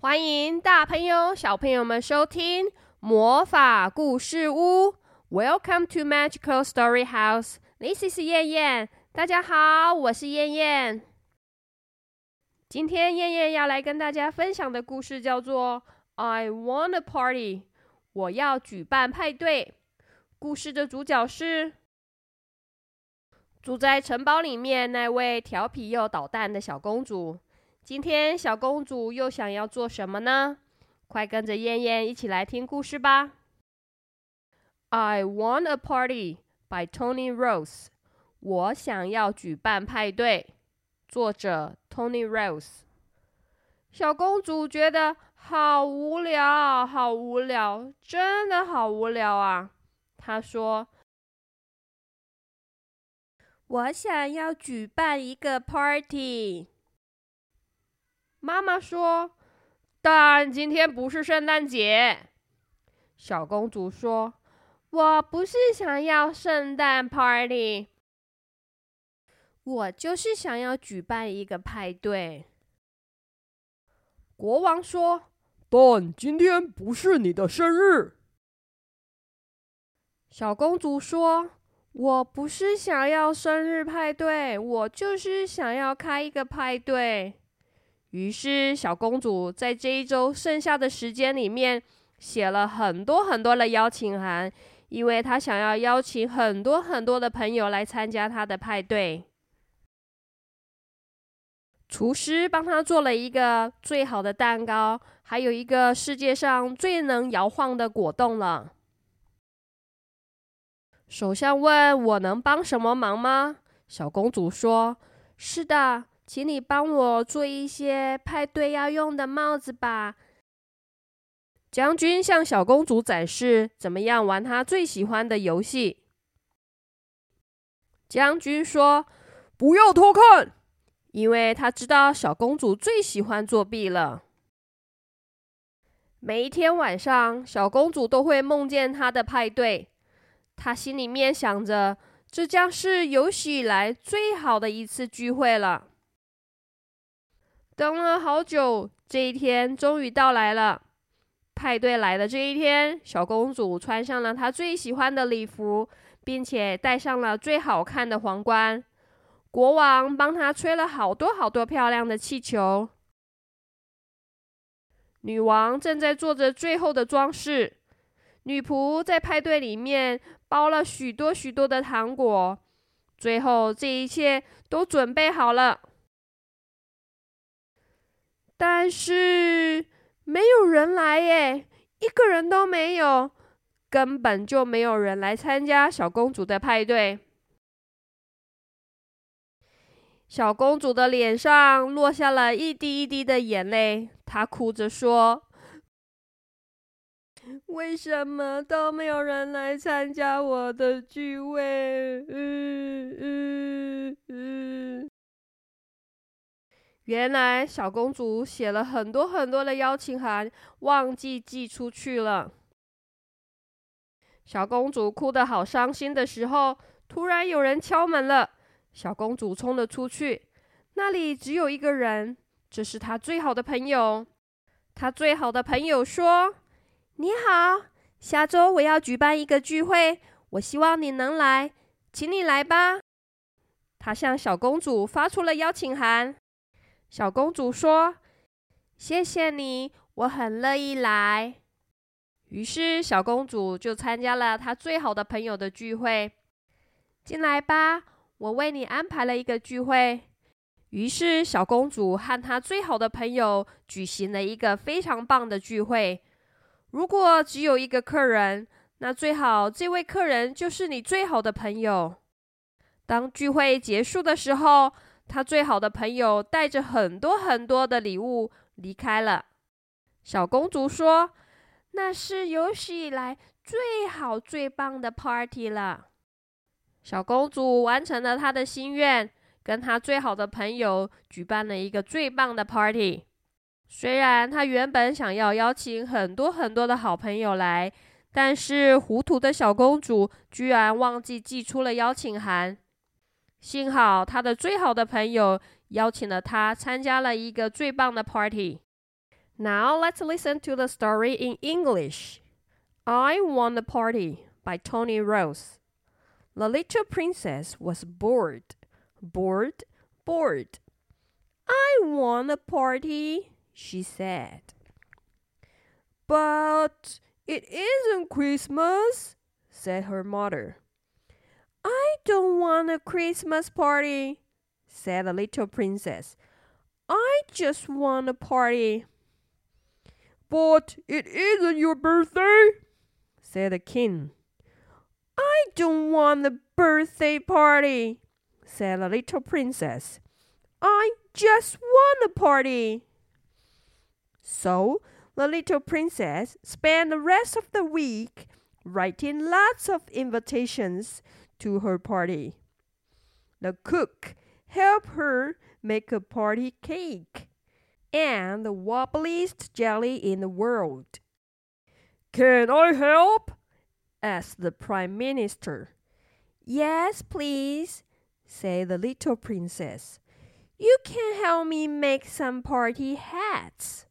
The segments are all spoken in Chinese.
欢迎大朋友、小朋友们收听魔法故事屋。Welcome to Magical Story House. This is 燕燕。大家好，我是燕燕。今天燕燕要来跟大家分享的故事叫做《I Want a Party》。我要举办派对。故事的主角是住在城堡里面那位调皮又捣蛋的小公主。今天小公主又想要做什么呢？快跟着燕燕一起来听故事吧。I want a party by Tony Rose。我想要举办派对。作者 Tony Rose。小公主觉得好无聊，好无聊，真的好无聊啊！她说：“我想要举办一个 party。”妈妈说：“但今天不是圣诞节。”小公主说：“我不是想要圣诞 party，我就是想要举办一个派对。”国王说：“但今天不是你的生日。”小公主说：“我不是想要生日派对，我就是想要开一个派对。”于是，小公主在这一周剩下的时间里面写了很多很多的邀请函，因为她想要邀请很多很多的朋友来参加她的派对。厨师帮她做了一个最好的蛋糕，还有一个世界上最能摇晃的果冻了。首相问我能帮什么忙吗？小公主说：“是的。”请你帮我做一些派对要用的帽子吧。将军向小公主展示怎么样玩他最喜欢的游戏。将军说：“不要偷看，因为他知道小公主最喜欢作弊了。”每一天晚上，小公主都会梦见她的派对。她心里面想着，这将是有史以来最好的一次聚会了。等了好久，这一天终于到来了。派对来的这一天，小公主穿上了她最喜欢的礼服，并且戴上了最好看的皇冠。国王帮她吹了好多好多漂亮的气球。女王正在做着最后的装饰。女仆在派对里面包了许多许多的糖果。最后，这一切都准备好了。但是没有人来耶，一个人都没有，根本就没有人来参加小公主的派对。小公主的脸上落下了一滴一滴的眼泪，她哭着说：“为什么都没有人来参加我的聚会？”嗯嗯嗯。原来小公主写了很多很多的邀请函，忘记寄出去了。小公主哭得好伤心的时候，突然有人敲门了。小公主冲了出去，那里只有一个人，这是她最好的朋友。她最好的朋友说：“你好，下周我要举办一个聚会，我希望你能来，请你来吧。”她向小公主发出了邀请函。小公主说：“谢谢你，我很乐意来。”于是，小公主就参加了她最好的朋友的聚会。进来吧，我为你安排了一个聚会。于是，小公主和她最好的朋友举行了一个非常棒的聚会。如果只有一个客人，那最好这位客人就是你最好的朋友。当聚会结束的时候，他最好的朋友带着很多很多的礼物离开了。小公主说：“那是有史以来最好最棒的 party 了。”小公主完成了她的心愿，跟她最好的朋友举办了一个最棒的 party。虽然她原本想要邀请很多很多的好朋友来，但是糊涂的小公主居然忘记寄出了邀请函。幸好他的最好的朋友邀请了他参加了一个最棒的 party。 Now let's listen to the story in English. I Won a Party by Tony Rose. The little princess was bored, bored, bored. I won a party, she said. But it isn't Christmas, said her mother. I don't want a Christmas party, said the little princess. I just want a party. But it isn't your birthday, said the king. I don't want a birthday party, said the little princess. I just want a party. So the little princess spent the rest of the week writing lots of invitations to her party. The cook helped her make a party cake and the wobbliest jelly in the world. Can I help? asked the Prime Minister. Yes, please, said the little princess. You can help me make some party hats.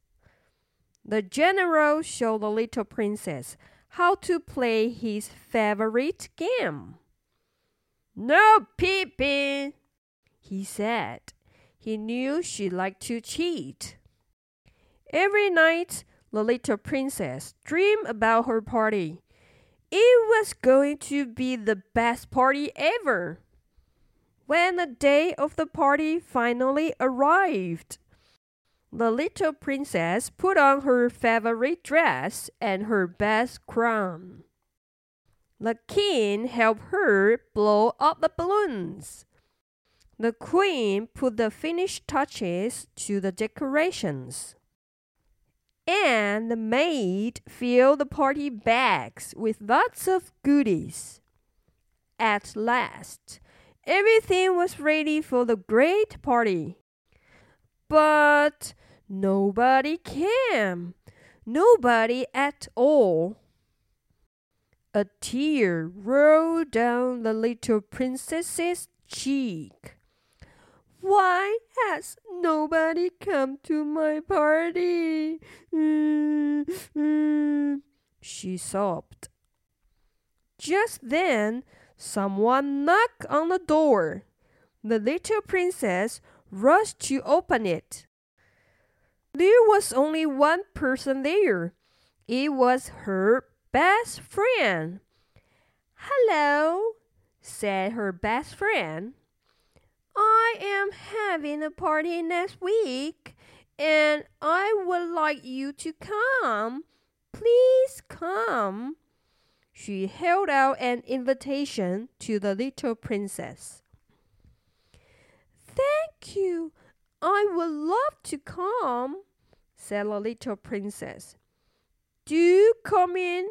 The general showed the little princess how to play his favorite game. No peeping, he said. He knew she liked to cheat. Every night, the little princess dreamed about her party. It was going to be the best party ever. When the day of the party finally arrived, the little princess put on her favorite dress and her best crown. The king helped her blow up the balloons. The queen put the finished touches to the decorations. And the maid filled the party bags with lots of goodies. At last, everything was ready for the great party. But nobody came. Nobody at all. A tear rolled down the little princess's cheek. Why has nobody come to my party? She sobbed. Just then, someone knocked on the door. The little princess rushed to open it. There was only one person there. It was her best friend. Hello, said her best friend. I am having a party next week and I would like you to come. Please come. She held out an invitation to the little princess. Thank you. I would love to come, said the little princess. Do come in.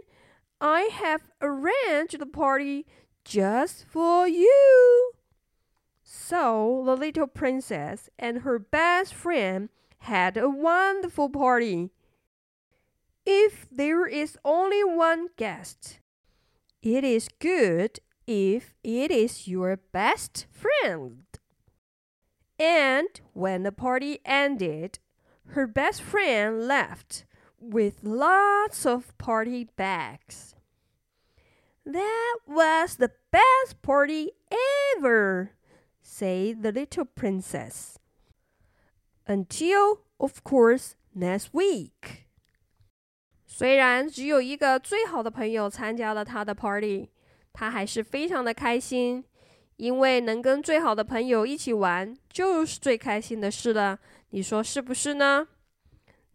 I have arranged the party just for you. So the little princess and her best friend had a wonderful party. If there is only one guest, it is good if it is your best friend. And when the party ended, her best friend left with lots of party bags. That was the best party ever, said the little princess. Until, of course, next week. 虽然只有一个最好的朋友参加了他的 party，他还是非常的开心，因为能跟最好的朋友一起玩就是最开心的事了。你说是不是呢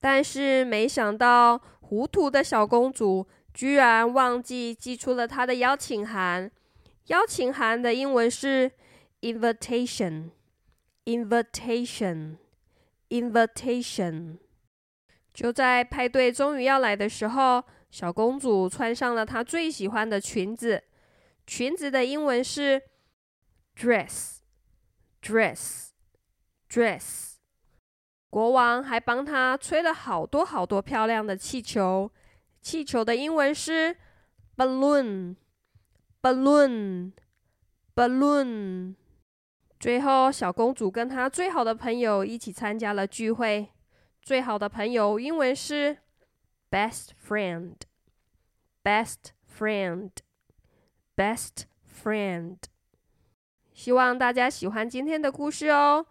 但是没想到，糊涂的小公主居然忘记寄出了她的邀请函。邀请函的英文是 invitation，invitation，invitation。就在派对终于要来的时候，小公主穿上了她最喜欢的裙子。裙子的英文是 dress，dress，dress。国王还帮她吹了好多好多漂亮的气球。气球的英文是 balloon，balloon，balloon。最后，小公主跟她最好的朋友一起参加了聚会。最好的朋友英文是 best friend，best friend，best friend。希望大家喜欢今天的故事哦。